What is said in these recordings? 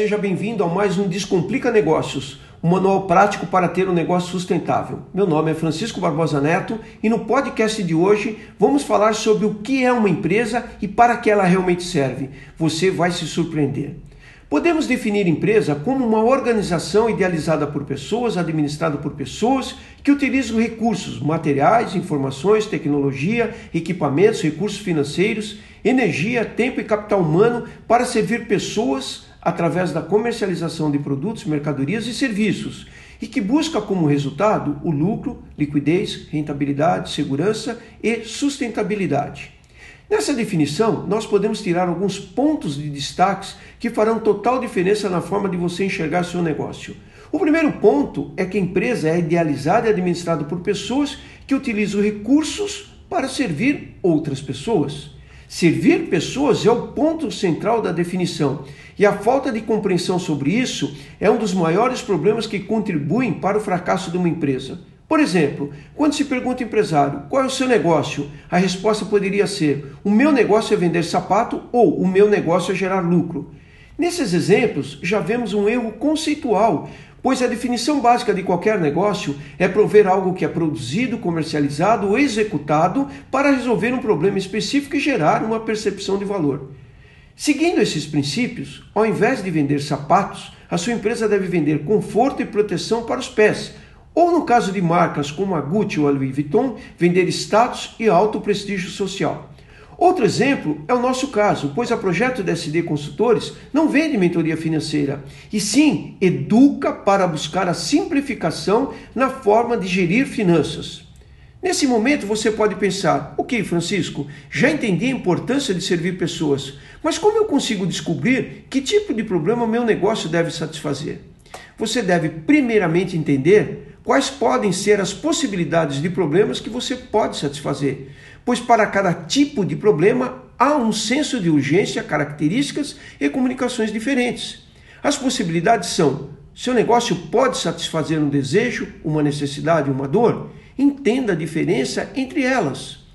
seja bem-vindo a mais um Descomplica Negócios, um manual prático para ter um negócio sustentável. Meu nome é Francisco Barbosa Neto e no podcast de hoje vamos falar sobre o que é uma empresa e para que ela realmente serve. Você vai se surpreender. Podemos definir empresa como uma organização idealizada por pessoas, administrada por pessoas que utilizam recursos materiais, informações, tecnologia, equipamentos, recursos financeiros, energia, tempo e capital humano para servir pessoas através da comercialização de produtos, mercadorias e serviços e que busca como resultado o lucro, liquidez, rentabilidade, segurança e sustentabilidade. Nessa definição, nós podemos tirar alguns pontos de destaques que farão total diferença na forma de você enxergar seu negócio. O primeiro ponto é que a empresa é idealizada e administrada por pessoas que utilizam recursos para servir outras pessoas. Servir pessoas é o ponto central da definição, e a falta de compreensão sobre isso é um dos maiores problemas que contribuem para o fracasso de uma empresa. Por exemplo, quando se pergunta ao empresário qual é o seu negócio, a resposta poderia ser: o meu negócio é vender sapato ou o meu negócio é gerar lucro. Nesses exemplos, já vemos um erro conceitual, pois a definição básica de qualquer negócio é prover algo que é produzido, comercializado ou executado para resolver um problema específico e gerar uma percepção de valor. Seguindo esses princípios, ao invés de vender sapatos, a sua empresa deve vender conforto e proteção para os pés ou, no caso de marcas como a Gucci ou a Louis Vuitton, vender status e alto prestígio social. Outro exemplo é o nosso caso, pois a Projeto DSD Consultores não vende mentoria financeira, e sim educa para buscar a simplificação na forma de gerir finanças. Nesse momento você pode pensar: ok, Francisco, já entendi a importância de servir pessoas, mas como eu consigo descobrir que tipo de problema meu negócio deve satisfazer? Você deve primeiramente entender quais podem ser as possibilidades de problemas que você pode satisfazer, pois para cada tipo de problema há um senso de urgência, características e comunicações diferentes. As possibilidades são: seu negócio pode satisfazer um desejo, uma necessidade, uma dor? Entenda a diferença entre elas.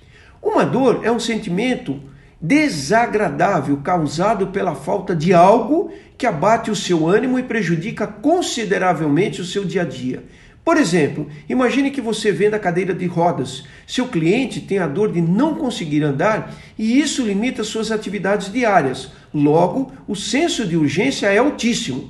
Uma dor é um sentimento desagradável causado pela falta de algo que abate o seu ânimo e prejudica consideravelmente o seu dia a dia. Por exemplo, imagine que você venda cadeira de rodas. Seu cliente tem a dor de não conseguir andar e isso limita suas atividades diárias. Logo, o senso de urgência é altíssimo.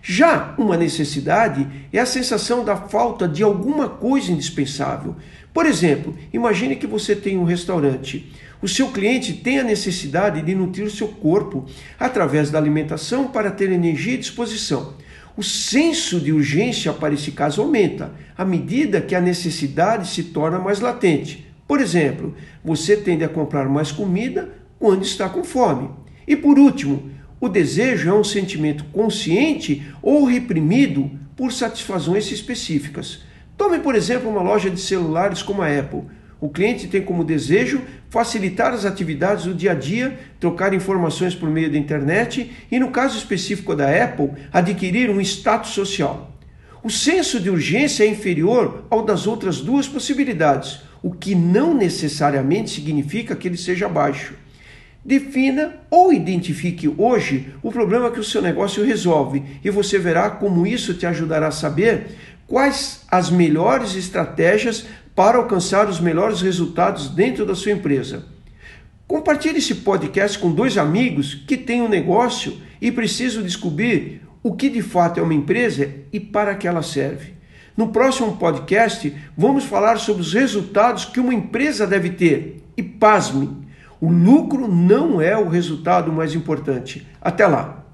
Já uma necessidade é a sensação da falta de alguma coisa indispensável. Por exemplo, imagine que você tem um restaurante. O seu cliente tem a necessidade de nutrir seu corpo através da alimentação para ter energia e disposição o senso de urgência para esse caso aumenta à medida que a necessidade se torna mais latente. Por exemplo, você tende a comprar mais comida quando está com fome. E por último, o desejo é um sentimento consciente ou reprimido por satisfações específicas. Tome, por exemplo, uma loja de celulares como a Apple. O cliente tem como desejo facilitar as atividades do dia a dia, trocar informações por meio da internet e, no caso específico da Apple, adquirir um status social. O senso de urgência é inferior ao das outras duas possibilidades, o que não necessariamente significa que ele seja baixo. Defina ou identifique hoje o problema que o seu negócio resolve e você verá como isso te ajudará a saber quais as melhores estratégias para alcançar os melhores resultados dentro da sua empresa. Compartilhe esse podcast com dois amigos que têm um negócio e precisam descobrir o que de fato é uma empresa e para que ela serve. No próximo podcast, vamos falar sobre os resultados que uma empresa deve ter. E pasme, o lucro não é o resultado mais importante. Até lá!